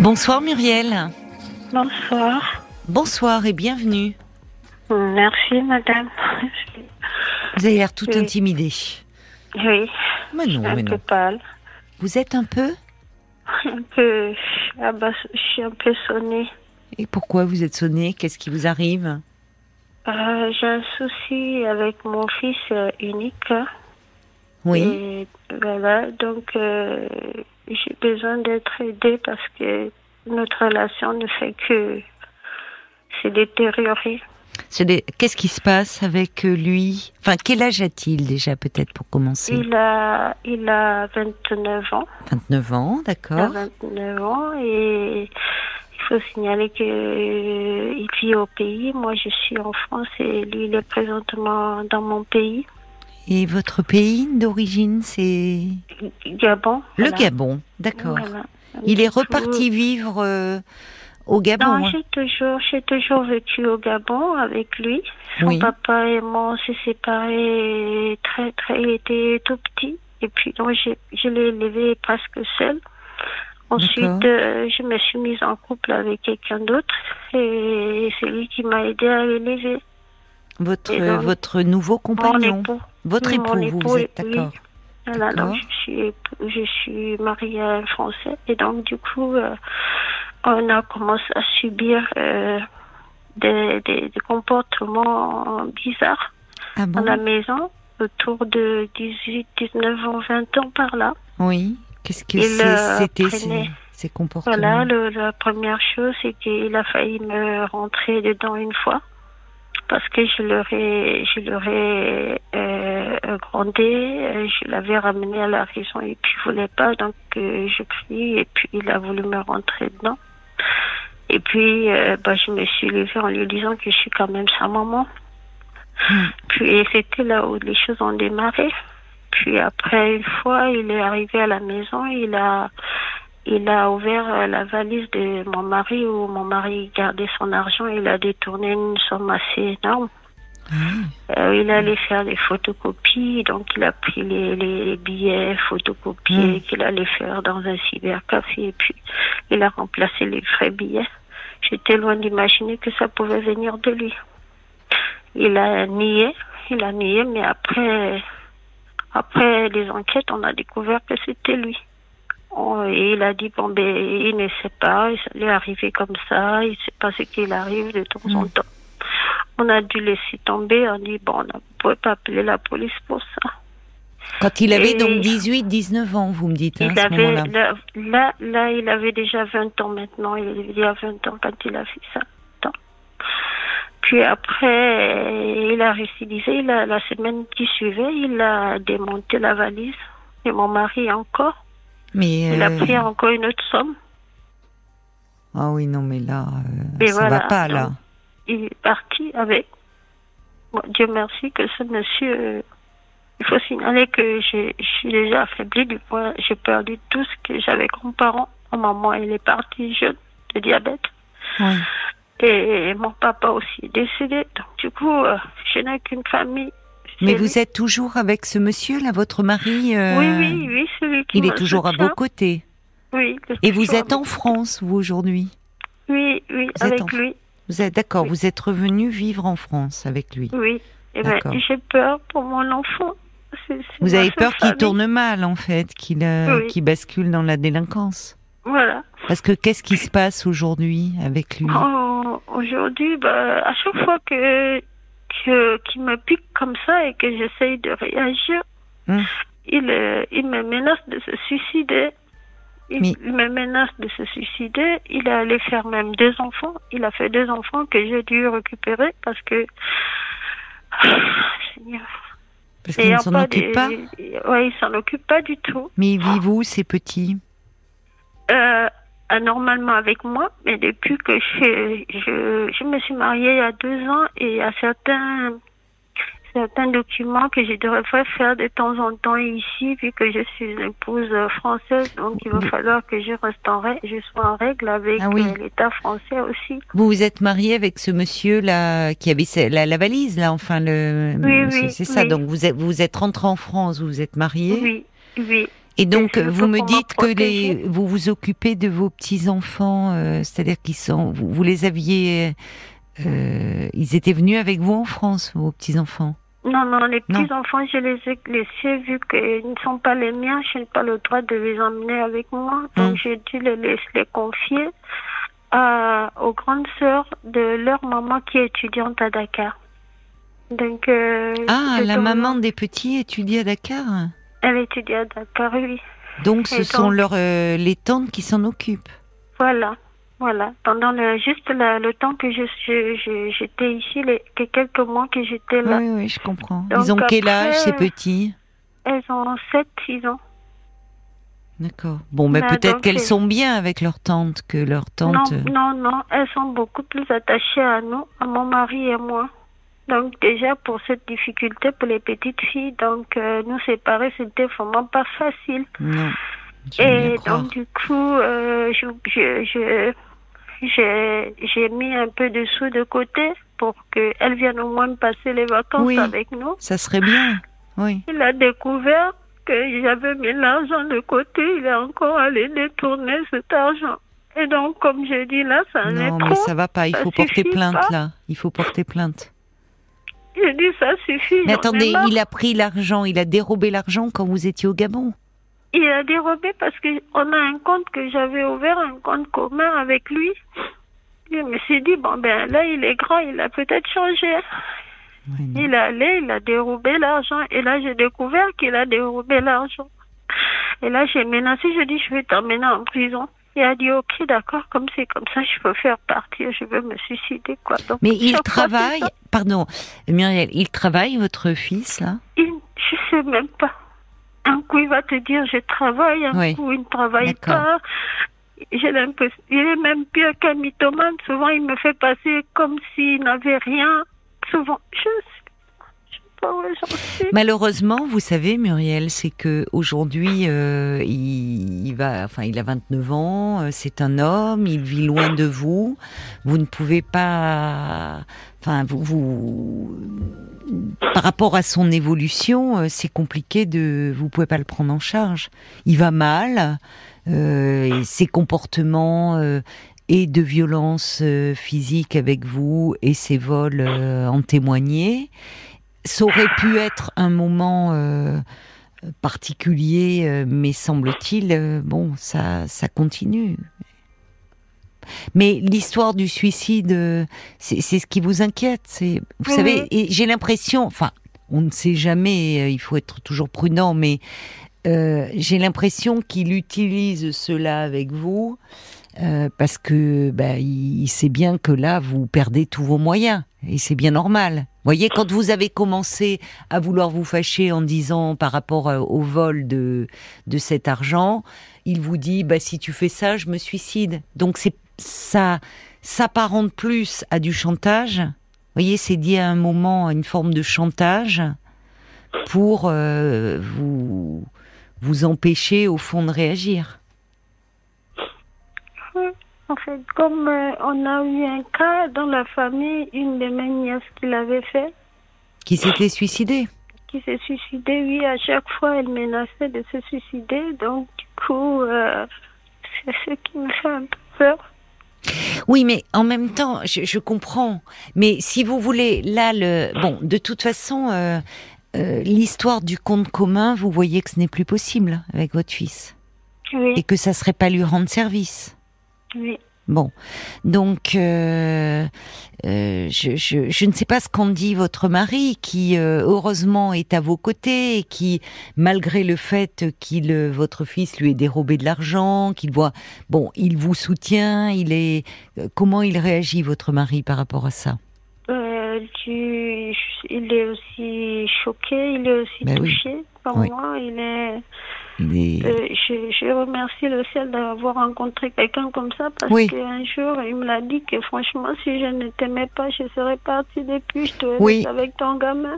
Bonsoir Muriel. Bonsoir. Bonsoir et bienvenue. Merci, madame. Vous avez l'air tout Oui. intimidée. Oui, Mais non, un mais peu non. pâle. Vous êtes un peu Un peu. Ah bah, je suis un peu sonnée. Et pourquoi vous êtes sonné Qu'est-ce qui vous arrive? Euh, J'ai un souci avec mon fils euh, unique. Oui. Et voilà, donc euh, j'ai besoin d'être aidée parce que notre relation ne fait que se détériorer. Des- Qu'est-ce qui se passe avec lui? Enfin, quel âge a-t-il déjà peut-être pour commencer? Il a, il a 29 ans. 29 ans, d'accord. 29 ans et il faut signaler que euh, vit au pays. Moi, je suis en France et lui, il est présentement dans mon pays, Et votre pays d'origine, c'est Gabon. le Voilà. Gabon, d'accord. Voilà. Il est reparti vivre euh, au Gabon. Non, hein j'ai toujours, j'ai toujours vécu au Gabon avec lui. Son Oui. papa et moi, on s'est séparés très, très, il était tout petit. Et puis, donc, j'ai- je l'ai élevé presque seul. Ensuite, euh, je me suis mise en couple avec quelqu'un d'autre. Et c'est lui qui m'a aidé à l'élever. votre, donc, votre nouveau Mon compagnon époux. Votre Oui, époux, vous, êtes oui. d'accord Voilà, D'accord. donc je suis, je suis mariée à un Français et donc du coup, euh, on a commencé à subir euh, des, des, des comportements bizarres Ah bon la maison autour de 18, 19 ans, 20 ans par là. Oui. Qu'est-ce que c'était ces, ces comportements Voilà, le- la première chose, c'est qu'il a failli me rentrer dedans une fois parce que je l'aurais, je l'aurais euh, grondé, euh, je l'avais ramené à la raison et puis il voulait pas, donc euh, je crie et puis il a voulu me rentrer dedans. Et puis, euh, bah, je me suis levée en lui disant que je suis quand même sa maman. Hmm. Puis c'était là où les choses ont démarré. Puis après, une fois, il est arrivé à la maison, il a, il a ouvert euh, la valise de mon mari où mon mari gardait son argent. Il a détourné une somme assez énorme. Ah, Euh, il allait faire des photocopies, donc il a pris les, les billets photocopiés Mm. qu'il allait faire dans un cybercafé et puis il a remplacé les vrais billets. J'étais loin d'imaginer que ça pouvait venir de lui. Il a nié, il a nié, mais après, après les enquêtes, on a découvert que c'était lui. On- et il a dit, bon, ben, il ne sait pas, lui est arrivé comme ça, il ne sait pas ce qu'il arrive de temps en Mm. temps. On a dû laisser tomber, on dit, bon, on ne pouvait pas appeler la police pour ça. Quand il avait Et- donc 18, 19 ans, vous me dites, hein, il à ce avait, là, là, là, il avait déjà 20 ans maintenant, il avait déjà 20 ans quand il a fait ça. Puis après, il a récidivé, il a, la semaine qui suivait, il a démonté la valise. Et mon mari encore. Mais Il a euh, pris encore une autre somme. ah oui, non, mais là, euh, ça voilà, va pas là. donc, Il est parti avec. Bon, Dieu merci que ce monsieur. euh, il faut signaler que je suis déjà affaiblie du point. J'ai perdu tout ce que j'avais comme parent. Ma maman, elle est partie jeune de diabète. Et mon papa aussi est décédé. Donc, du coup, euh, je n'ai qu'une famille. Mais vous êtes toujours avec ce monsieur là, votre mari euh, Oui, oui, oui, c'est lui qui Il est toujours à vos côtés. Oui. Et vous êtes en France, vous aujourd'hui Oui, oui, Vous avec en- lui. Vous êtes d'accord, Oui. vous êtes revenu vivre en France avec lui. Oui. Eh ben, j'ai peur pour mon enfant. Vous avez peur qu'il tourne mal en fait, qu'il euh, Oui. qu'il bascule dans la délinquance. Voilà. Parce que qu'est-ce qui se passe aujourd'hui avec lui? Oh, Aujourd'hui, bah, à chaque fois que que qu'il me pique comme ça et que j'essaye de réagir, Hum. il euh, il me menace de se suicider. Il, Mais- il me menace de se suicider. Il est allé faire même deux enfants. Il a fait deux enfants que j'ai dû récupérer parce que Seigneur. Parce qu'il ne s'en occupe des- pas? Ouais, il s'en occupe pas du tout. Mais ils vivent où ces petits? Euh, anormalement avec moi, mais depuis que je, je, je me suis mariée il y a deux ans et il y a certains, certains documents que je devrais faire de temps en temps ici, vu que je suis une épouse française, donc il va falloir que je reste en règle, je sois en règle avec Ah oui. euh, l'État français aussi. Vous vous êtes marié avec ce monsieur là qui avait la, la valise là, enfin le. Oui, c'est oui, c'est ça. oui. Donc vous êtes vous êtes rentré en France, vous vous êtes marié. Oui, oui. Et donc, vous me dites que les, vous vous occupez de vos petits-enfants, euh, c'est-à-dire qu'ils sont, vous, vous les aviez, euh, ils étaient venus avec vous en France, vos petits-enfants? Non, non, les petits-enfants, je les ai laissés vu qu'ils ne sont pas les miens. Je n'ai pas le droit de les emmener avec moi. Donc, Mm. j'ai dû les, les, les confier à, aux grandes sœurs de leur maman qui est étudiante à Dakar. Donc, euh, Ah, la maman des petits étudie à Dakar? Elle étudie à Dakar, oui. Donc, ce sont leurs, euh, les tantes qui s'en occupent Voilà. Voilà. Pendant le, juste la- le temps que je, j'étais ici, les, que quelques mois que j'étais là, Oui, oui, je comprends. Donc Ils ont quel âge, ces euh, petits? Elles ont 7, 6 ans. D'accord. Bon, mais peut-être qu'elles sont bien avec leur tante, que leur tante... Non, non, non, elles sont beaucoup plus attachées à nous, à mon mari et moi. Donc déjà pour cette difficulté pour les petites filles, donc euh, nous séparer c'était vraiment pas facile. Non. je Et croire. donc du coup, euh, je, je, je- j'ai, j'ai mis un peu de sous de côté pour qu'elle vienne au moins passer les vacances Oui. avec nous. Ça serait bien, oui. Il a découvert que j'avais mis l'argent de côté, il est encore allé détourner cet argent. Et donc, comme j'ai dit là, ça en est Non, trop. mais ça va pas, il faut porter plainte, pas. là. Il faut porter plainte. J'ai dit ça suffit. Mais attendez, il a pris l'argent, il a dérobé l'argent quand vous étiez au Gabon. Il a dérobé parce que on a un compte que j'avais ouvert, un compte commun avec lui. Je me suis dit, bon ben là il est grand, il a peut-être changé. Il est allé, il a dérobé l'argent. Et là j'ai découvert qu'il a dérobé l'argent. Et là j'ai menacé, je dis, je vais t'emmener en prison. Il a dit, ok, d'accord, comme c'est comme ça, je peux faire partir, je veux me suicider, quoi. Donc, Mais il fois, travaille, pardon, Muriel, il travaille, votre fils, là? Il, je sais même pas. Un coup, il va te dire je travaille, un Oui. coup, il ne travaille pas. J'ai l'impression, il est même pire qu'un mythomane. Souvent, il me fait passer comme s'il n'avait rien. Souvent, je Malheureusement, vous savez, Muriel, c'est que aujourd'hui, euh, il, il va, enfin, il a 29 ans, euh, c'est un homme, il vit loin de vous. Vous ne pouvez pas, enfin, vous, par rapport à son évolution, euh, c'est compliqué de, vous pouvez pas le prendre en charge. Il va mal, ses comportements. et de violence physique avec vous et ses vols en témoignaient ça aurait pu être un moment euh, particulier, euh, mais semble-t-il, euh, bon, ça, ça continue. Mais l'histoire du suicide, c'est ce qui vous inquiète. C'est, vous savez, j'ai l'impression, enfin, on ne sait jamais, il faut être toujours prudent, mais euh, j'ai l'impression qu'il utilise cela avec vous euh, parce que bah, il, il sait bien que là vous perdez tous vos moyens et c'est bien normal. Voyez, quand vous avez commencé à vouloir vous fâcher en disant par rapport euh, au vol de de cet argent, il vous dit bah si tu fais ça, je me suicide. Donc c'est ça s'apparente plus à du chantage. Vous voyez, c'est dit à un moment une forme de chantage pour euh, vous vous empêcher au fond de réagir. En fait, comme euh, on a eu un cas dans la famille, une de mes nièces qui l'avait fait, Qui s'était suicidé. qui s'est suicidée, oui, à chaque fois, elle menaçait de se suicider. Donc, du coup, euh, c'est ce qui me fait un peu peur. Oui, mais en même temps, je, je comprends. Mais si vous voulez, là, le bon, de toute façon, euh, euh, l'histoire du compte commun, vous voyez que ce n'est plus possible avec votre fils Oui, et que ça serait pas lui rendre service. Oui. Bon, donc euh, euh, je, je, je ne sais pas ce qu'en dit votre mari, qui euh, heureusement est à vos côtés et qui, malgré le fait qu'il votre fils lui ait dérobé de l'argent, qu'il voit, bon, il vous soutient, il est, comment il réagit votre mari par rapport à ça? Tu- il est aussi choqué, il est aussi Ben oui. touché par Oui. moi. Il est, Euh, je, je remercie le ciel d'avoir rencontré quelqu'un comme ça parce Oui. qu'un jour il me l'a dit que franchement si je ne t'aimais pas je serais partie depuis, je te Oui. avec ton gamin.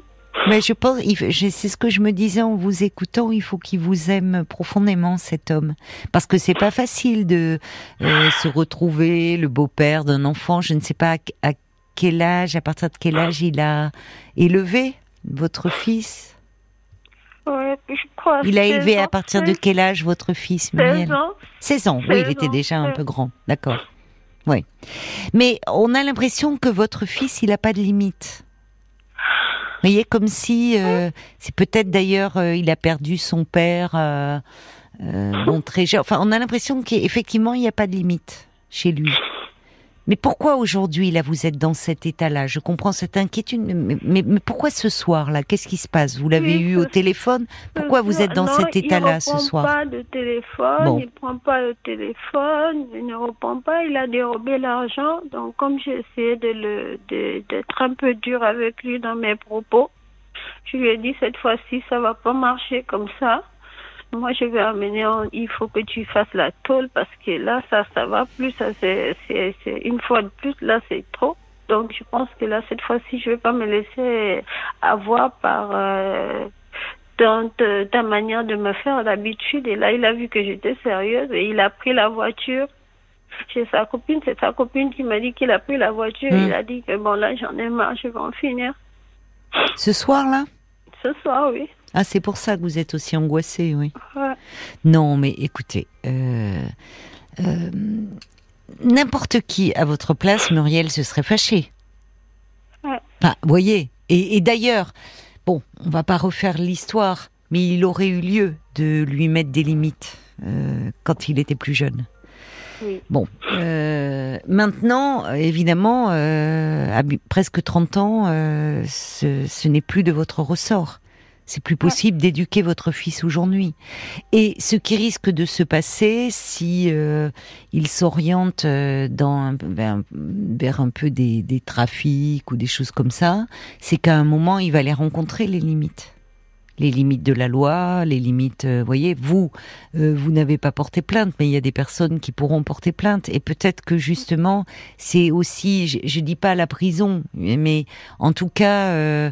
Mais je pense, c'est ce que je me disais en vous écoutant. Il faut qu'il vous aime profondément cet homme, parce que c'est pas facile de euh, se retrouver le beau-père d'un enfant. Je ne sais pas à, à quel âge, à partir de quel âge il a élevé votre fils. Ouais, je crois. Il a 16 élevé à partir de 16 quel âge votre fils, Muriel 16 ans. 16 ans, oui, il 16 était ans, déjà un peu grand, d'accord. Oui. Mais on a l'impression que votre fils, il n'a pas de limite. Vous voyez, comme si, euh, c'est peut-être d'ailleurs, euh, il a perdu son père, euh, euh, très jeune. Enfin, on a l'impression qu'effectivement, il n'y a pas de limite chez lui. Mais pourquoi aujourd'hui, là, vous êtes dans cet état-là? Je comprends cette inquiétude, mais, mais- mais pourquoi ce soir-là? Qu'est-ce qui se passe? Vous l'avez Oui, eu au téléphone? Pourquoi vous êtes dans Non, cet état-là ce Il soir? ne prend pas de téléphone, Bon. il prend pas le téléphone, il ne répond pas, il a dérobé l'argent. Donc, comme j'ai essayé le, d'être un peu dur avec lui dans mes propos, je lui ai dit cette fois-ci, ça va pas marcher comme ça. Moi, je vais amener, en- il faut que tu fasses la tôle parce que là, ça, ça va plus, ça, c'est, c'est, c'est une fois de plus, là, c'est trop. Donc, je pense que là, cette fois-ci, je vais pas me laisser avoir par, euh, dans te- ta manière de me faire d'habitude. Et là, il a vu que j'étais sérieuse et il a pris la voiture chez sa copine. C'est sa copine qui m'a dit qu'il a pris la voiture. Hmm. Il a dit que bon, là, j'en ai marre, je vais en finir. Ce soir-là Ce soir, oui. Ah, c'est pour ça que vous êtes aussi angoissée, oui. Ouais. Non, mais écoutez, euh, euh, n'importe qui à votre place, Muriel, se serait fâché. Ouais. Enfin, vous voyez. Et, et d'ailleurs, bon, on va pas refaire l'histoire, mais il aurait eu lieu de lui mettre des limites euh, quand il était plus jeune. Oui. Bon, euh, maintenant, évidemment, euh, à presque 30 ans, ce, ce n'est plus de votre ressort. C'est plus possible d'éduquer votre fils aujourd'hui. Et ce qui risque de se passer si euh, il s'oriente euh, dans vers, vers un peu des, des trafics ou des choses comme ça, c'est qu'à un moment il va les rencontrer les limites, les limites de la loi, les limites. euh, voyez, vous, euh, vous n'avez pas porté plainte, mais il y a des personnes qui pourront porter plainte. Et peut-être que justement, c'est aussi, je, je dis pas la prison, mais en tout cas. euh,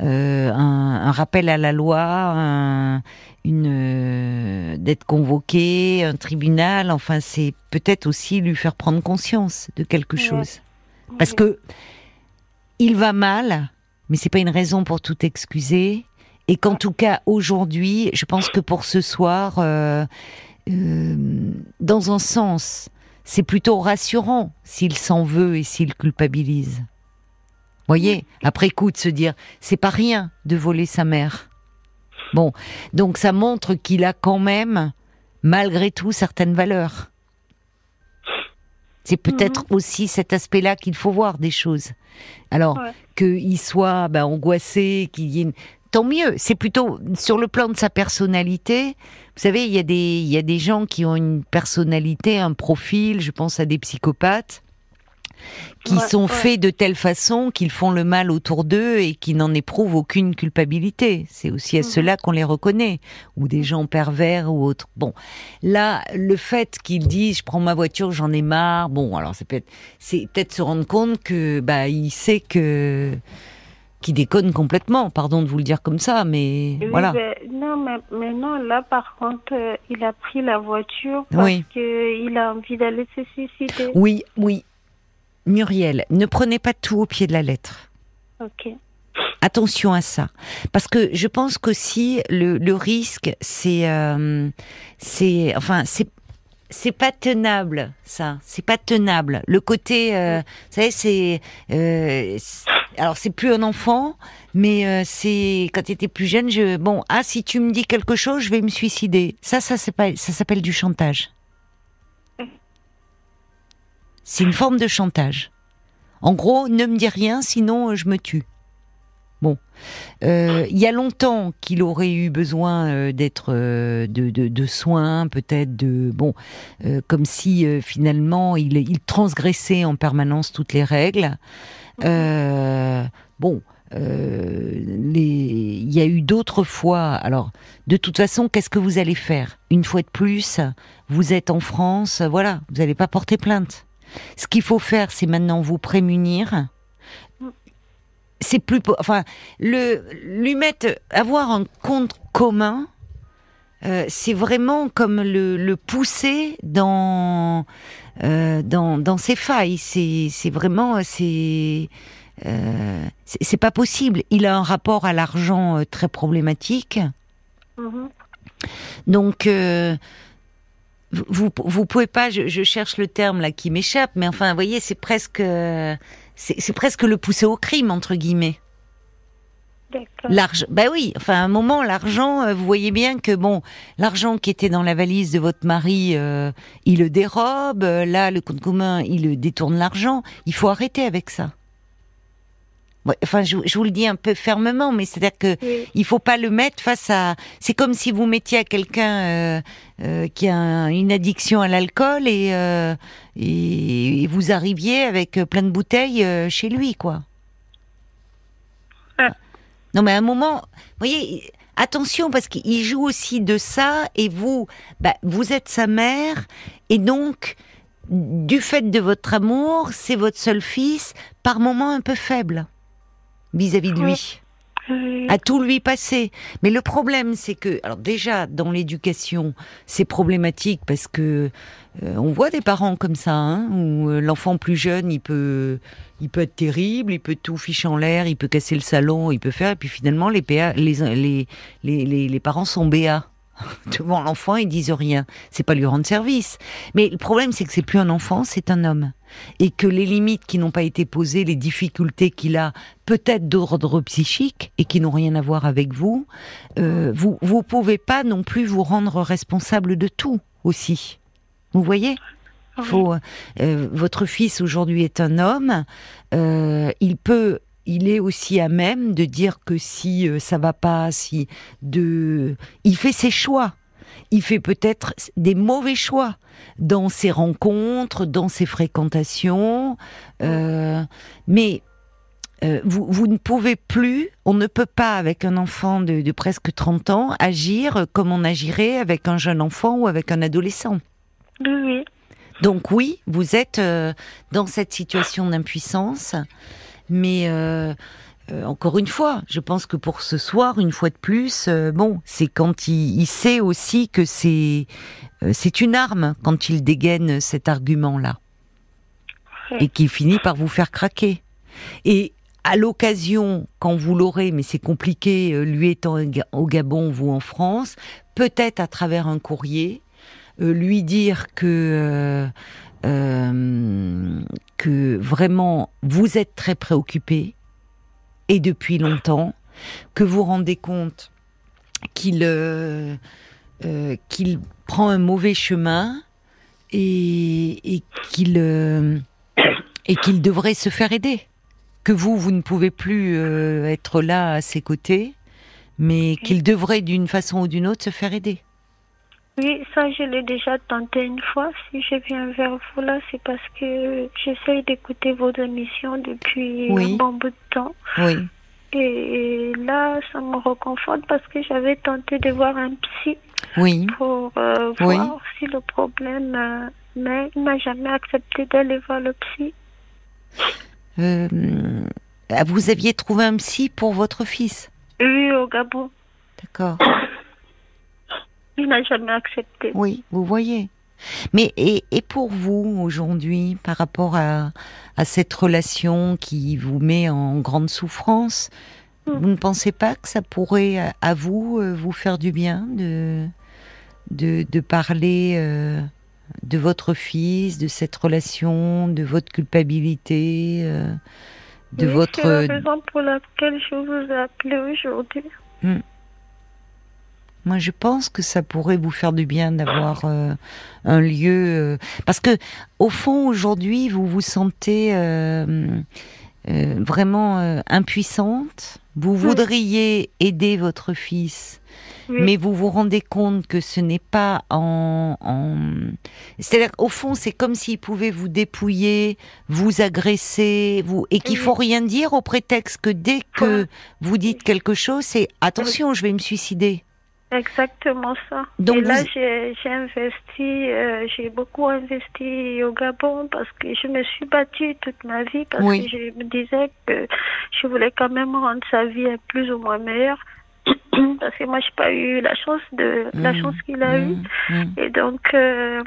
euh, un, un rappel à la loi, un- une euh, d'être convoqué, un tribunal. Enfin, c'est peut-être aussi lui faire prendre conscience de quelque Ouais. chose, parce que il va mal, mais c'est pas une raison pour tout excuser. Et qu'en tout cas aujourd'hui, je pense que pour ce soir, euh, dans un sens, c'est plutôt rassurant s'il s'en veut et s'il culpabilise. Voyez, après coup de se dire, c'est pas rien de voler sa mère. Bon, donc ça montre qu'il a quand même, malgré tout, certaines valeurs. C'est peut-être aussi cet aspect-là qu'il faut voir des choses. Alors, Ouais. qu'il soit ben, angoissé, qu'il y ait une... Tant mieux, c'est plutôt sur le plan de sa personnalité. Vous savez, il y, a des, il y a des gens qui ont une personnalité, un profil, je pense à des psychopathes, qui Ouais, sont ouais. faits de telle façon qu'ils font le mal autour d'eux et qui n'en éprouvent aucune culpabilité. C'est aussi à Mhm. cela qu'on les reconnaît, ou des gens pervers ou autres. Bon, là, le fait qu'ils disent, je prends ma voiture, j'en ai marre. Bon, alors c'est peut-être, c'est peut-être se rendre compte que, bah, il sait que qu'il déconne complètement. Pardon de vous le dire comme ça, mais Oui, voilà. ben, non, mais maintenant, là, par contre, euh, il a pris la voiture parce Oui. qu'il a envie d'aller se suicider. Oui, oui. Muriel, ne prenez pas tout au pied de la lettre. Ok. Attention à ça, parce que je pense qu'aussi le, le risque, c'est, euh, c'est, enfin, c'est, c'est pas tenable, ça. C'est pas tenable. Le côté, euh, vous savez, c'est, euh, c'est- alors c'est plus un enfant, mais euh, c'est quand tu étais plus jeune. Je, bon, ah, si tu me dis quelque chose, je vais me suicider. Ça, ça, c'est pas, ça s'appelle du chantage. C'est une forme de chantage. En gros, ne me dis rien, sinon euh, je me tue. Bon, Euh, il y a longtemps qu'il aurait eu besoin euh, d'être de, de, de soins, peut-être de bon, euh, comme si euh, finalement il, il transgressait en permanence toutes les règles. Euh, bon, il y a eu d'autres fois. Alors, de toute façon, qu'est-ce que vous allez faire? Une fois de plus, vous êtes en France, voilà, vous n'allez pas porter plainte. Ce qu'il faut faire, c'est maintenant vous prémunir. C'est plus, enfin, le lui mettre, avoir un compte commun. euh, c'est vraiment comme le, le pousser dans, euh, dans dans ses failles. C'est c'est vraiment c'est euh, c'est c'est pas possible. Il a un rapport à l'argent très problématique. Mhm. Donc, vous, vous pouvez pas, je, je, cherche le terme là qui m'échappe, mais enfin, vous voyez, c'est presque, c'est presque le pousser au crime entre guillemets. L'argent, bah oui. Enfin, à un moment, l'argent, euh, vous voyez bien que bon, l'argent qui était dans la valise de votre mari, euh, il le dérobe. Euh, là, le compte commun, il détourne l'argent. Il faut arrêter avec ça. Enfin, je, vous le dis un peu fermement, mais c'est-à-dire que il faut pas le mettre face à. C'est comme si vous mettiez à quelqu'un qui a une addiction à l'alcool et, et, vous arriviez avec plein de bouteilles chez lui, quoi. Non, mais à un moment, vous voyez, attention parce qu'il joue aussi de ça et vous, bah, vous êtes sa mère et donc, du fait de votre amour, c'est votre seul fils, par moments un peu faible vis-à-vis de lui. À tout lui passer. Mais le problème, c'est que, alors déjà, dans l'éducation, c'est problématique parce que euh, on voit des parents comme ça, hein, où euh, l'enfant plus jeune, il peut, il peut être terrible, il peut tout ficher en l'air, il peut casser le salon, il peut faire, et puis finalement, les, PA, les, les, les, les, parents sont béats. Devant l'enfant, ils disent rien. C'est pas lui rendre service. Mais le problème, c'est que c'est plus un enfant, c'est un homme. Et que les limites qui n'ont pas été posées, les difficultés qu'il a, peut-être d'ordre psychique, et qui n'ont rien à voir avec vous, euh, vous, vous pouvez pas non plus vous rendre responsable de tout aussi. Vous voyez? Faut, euh, votre fils aujourd'hui est un homme. Euh, il peut, il est aussi à même de dire que si euh, ça va pas, si de, il fait ses choix. Il fait peut-être des mauvais choix dans ses rencontres, dans ses fréquentations, mais vous, vous, ne pouvez plus, on ne peut pas avec un enfant de, de, presque 30 ans agir comme on agirait avec un jeune enfant ou avec un adolescent. Oui. Donc oui, vous êtes euh, dans cette situation d'impuissance, mais euh, euh, encore une fois, je pense que pour ce soir, une fois de plus, bon, c'est quand il, sait aussi que c'est c'est une arme quand il dégaine cet argument-là et qu'il finit par vous faire craquer. Et à l'occasion, quand vous l'aurez, mais c'est compliqué, lui étant au Gabon, vous en France, peut-être à travers un courrier, euh, lui dire que euh, euh, que vraiment vous êtes très préoccupé et depuis longtemps, que vous rendez compte qu'il qu'il prend un mauvais chemin et, qu'il et qu'il devrait se faire aider. Que vous, vous ne pouvez plus être là à ses côtés, mais qu'il devrait d'une façon ou d'une autre se faire aider. Oui, ça, je l'ai déjà tenté une fois. Si je viens vers vous là, c'est parce que j'essaye d'écouter vos émissions depuis un bon bout de temps. Oui. Et là, ça me reconforte parce que j'avais tenté de voir un psy oui. pour euh, voir si le problème. Euh, mais il n'a jamais accepté d'aller voir le psy. Euh, vous aviez trouvé un psy pour votre fils? Oui, au Gabon. D'accord. Il n'a jamais accepté. Oui, vous voyez. Mais et, et pour vous aujourd'hui, par rapport à, à, cette relation qui vous met en grande souffrance, hmm. vous ne pensez pas que ça pourrait à vous euh, vous faire du bien de de, de parler euh, de votre fils, de cette relation, de votre culpabilité, euh, de votre. C'est la raison pour laquelle je vous ai appelé aujourd'hui. Hmm. Moi, je pense que ça pourrait vous faire du bien d'avoir euh, un lieu, euh, parce que au fond, aujourd'hui, vous vous sentez euh, vraiment impuissante. Vous voudriez aider votre fils, mais vous vous rendez compte que ce n'est pas en, en... c'est-à-dire au fond, c'est comme s'il pouvait vous dépouiller, vous agresser, vous et qu'il faut rien dire au prétexte que dès que vous dites quelque chose, c'est attention, je vais me suicider. Exactement ça. Donc et là, j'ai investi, euh, j'ai beaucoup investi au Gabon parce que je me suis battue toute ma vie parce que je me disais que je voulais quand même rendre sa vie plus ou moins meilleure. parce que moi, je n'ai pas eu la chance de la mmh. chance qu'il a eue. Mmh. Mmh. Et donc, euh,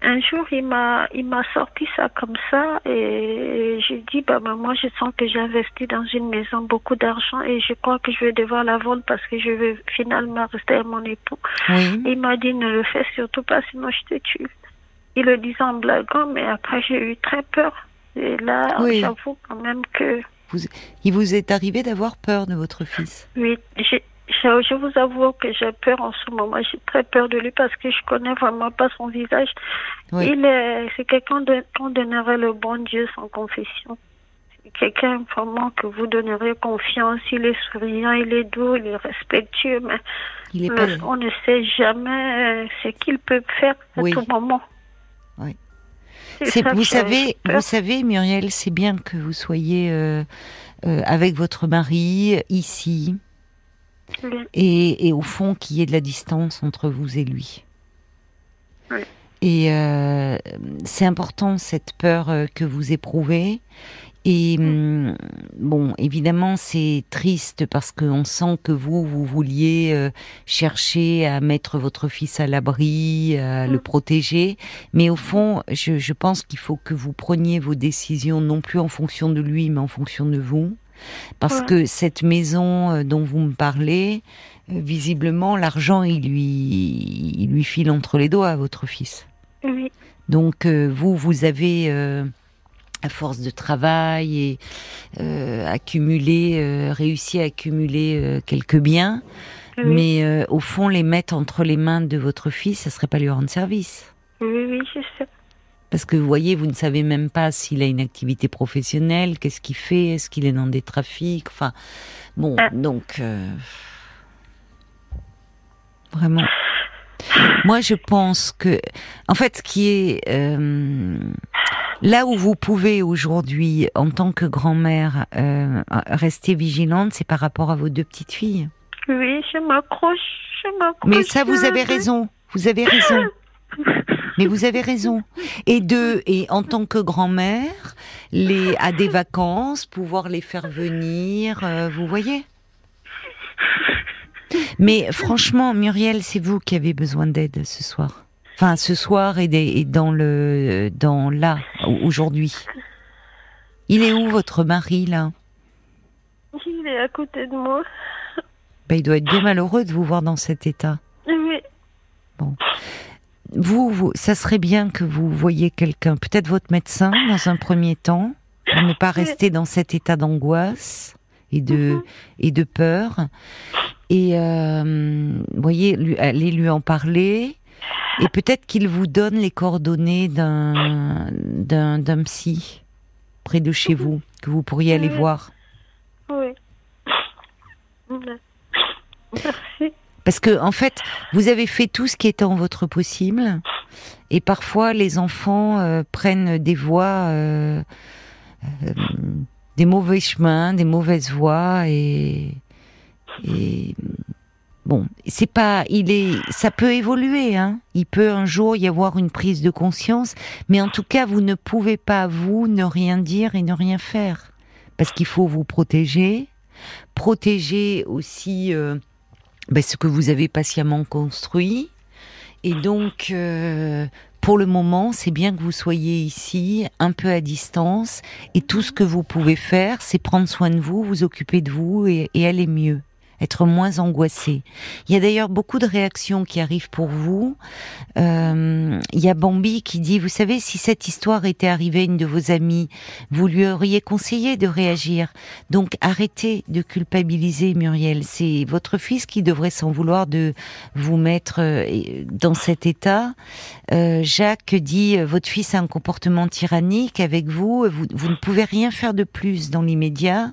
un jour, il m'a, il m'a sorti ça comme ça et j'ai dit, bah, maman, je sens que j'ai investi dans une maison beaucoup d'argent et je crois que je vais devoir la vendre parce que je vais finalement rester à mon époux. Il m'a dit, ne le fais surtout pas, sinon je te tue. Il le disait en blaguant, mais après, j'ai eu très peur. Et là, j'avoue quand même que. Vous, il vous est arrivé d'avoir peur de votre fils? Oui, j'ai, je, vous avoue que j'ai peur en ce moment. J'ai très peur de lui parce que je connais vraiment pas son visage. Il est, c'est quelqu'un qu'on donnerait le bon Dieu sans confession. C'est quelqu'un vraiment que vous donnerez confiance. Il est souriant, il est doux, il est respectueux, mais, on ne sait jamais euh, ce qu'il peut faire à tout moment. Oui. vous savez, vous savez, Muriel, c'est bien que vous soyez euh, euh, avec votre mari ici et, au fond qu'il y ait de la distance entre vous et lui. Et euh, c'est important cette peur euh, que vous éprouvez. Et hum, bon, évidemment, c'est triste parce qu'on sent que vous, vous vouliez euh, chercher à mettre votre fils à l'abri, à le mm. protéger. Mais au fond, je, je pense qu'il faut que vous preniez vos décisions non plus en fonction de lui, mais en fonction de vous. Parce que cette maison euh, dont vous me parlez, euh, visiblement, l'argent, il lui, il lui file entre les doigts à votre fils. Oui. Donc, euh, vous, vous avez, à force de travail et accumulé, réussi à accumuler quelques biens, mais au fond, les mettre entre les mains de votre fils, ça serait pas lui rendre service. Oui, oui, je sais. Parce que vous voyez, vous ne savez même pas s'il a une activité professionnelle, qu'est-ce qu'il fait, est-ce qu'il est dans des trafics, enfin, bon, ah. donc, euh, vraiment. Moi, je pense que, en fait, ce qui est euh, là où vous pouvez aujourd'hui, en tant que grand-mère, euh, rester vigilante, c'est par rapport à vos deux petites filles. Oui, je m'accroche, je m'accroche. Mais ça, vous avez raison. Vous avez raison. Mais vous avez raison. Et deux, et en tant que grand-mère, les à des vacances, pouvoir les faire venir, euh, vous voyez. Mais franchement, Muriel, c'est vous qui avez besoin d'aide ce soir. Enfin, ce soir et, des, et dans le dans là aujourd'hui. Il est où votre mari là? Il est à côté de moi. Ben, il doit être bien malheureux de vous voir dans cet état. Vous, ça serait bien que vous voyiez quelqu'un, peut-être votre médecin dans un premier temps, pour ne pas rester dans cet état d'angoisse et de mhm. et de peur. Et euh, voyez, lui, allez lui en parler. Et peut-être qu'il vous donne les coordonnées d'un d'un d'un psy près de chez vous que vous pourriez aller voir. Oui. Merci. Parce que en fait, vous avez fait tout ce qui était en votre possible, et parfois les enfants euh, prennent des voies, euh, euh, des mauvais chemins, des mauvaises voies, et, et bon, c'est pas, il est, ça peut évoluer, hein. Il peut un jour y avoir une prise de conscience, mais en tout cas, vous ne pouvez pas vous ne rien dire et ne rien faire, parce qu'il faut vous protéger, protéger aussi ben, ce que vous avez patiemment construit. Et donc, euh, pour le moment, c'est bien que vous soyez ici, un peu à distance, et tout ce que vous pouvez faire, c'est prendre soin de vous, vous occuper de vous et, et aller mieux être moins angoissé. Il y a d'ailleurs beaucoup de réactions qui arrivent pour vous. Euh, il y a Bambi qui dit, vous savez, si cette histoire était arrivée à une de vos amies, vous lui auriez conseillé de réagir. Donc arrêtez de culpabiliser Muriel. C'est votre fils qui devrait s'en vouloir de vous mettre euh, dans cet état. Euh, Jacques dit, votre fils a un comportement tyrannique avec vous, vous, vous ne pouvez rien faire de plus dans l'immédiat.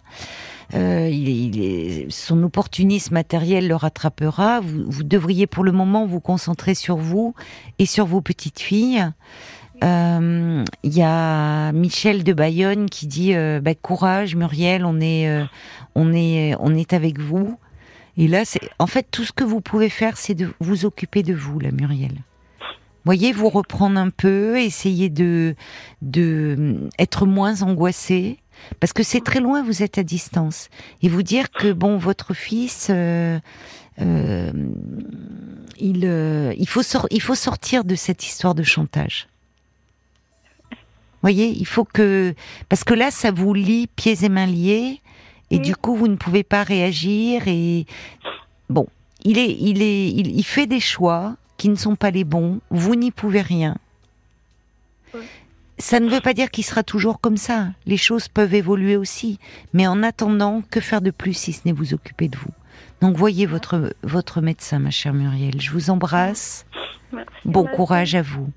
Euh, son opportunisme matériel le rattrapera. Vous, devriez pour le moment vous concentrer sur vous et sur vos petites filles. Euh, il y a Michel de Bayonne qui dit euh, bah, courage Muriel, on est, on est, on est avec vous. Et là, c'est en fait tout ce que vous pouvez faire, c'est de vous occuper de vous, la Muriel. Voyez, vous reprendre un peu, essayer de, de être moins angoissé, parce que c'est très loin, vous êtes à distance. Et vous dire que, bon, votre fils, euh, euh, il, euh, il, faut il faut sortir de cette histoire de chantage. voyez, il faut que parce que là, ça vous lie pieds et mains liés, et du coup, vous ne pouvez pas réagir. Et bon, il est, il est, il, il fait des choix qui ne sont pas les bons. Vous n'y pouvez rien. Ça ne veut pas dire qu'il sera toujours comme ça. Les choses peuvent évoluer aussi. Mais en attendant, que faire de plus si ce n'est vous occuper de vous? Donc voyez votre, votre médecin, ma chère Muriel. Je vous embrasse. Merci, Bon courage à vous.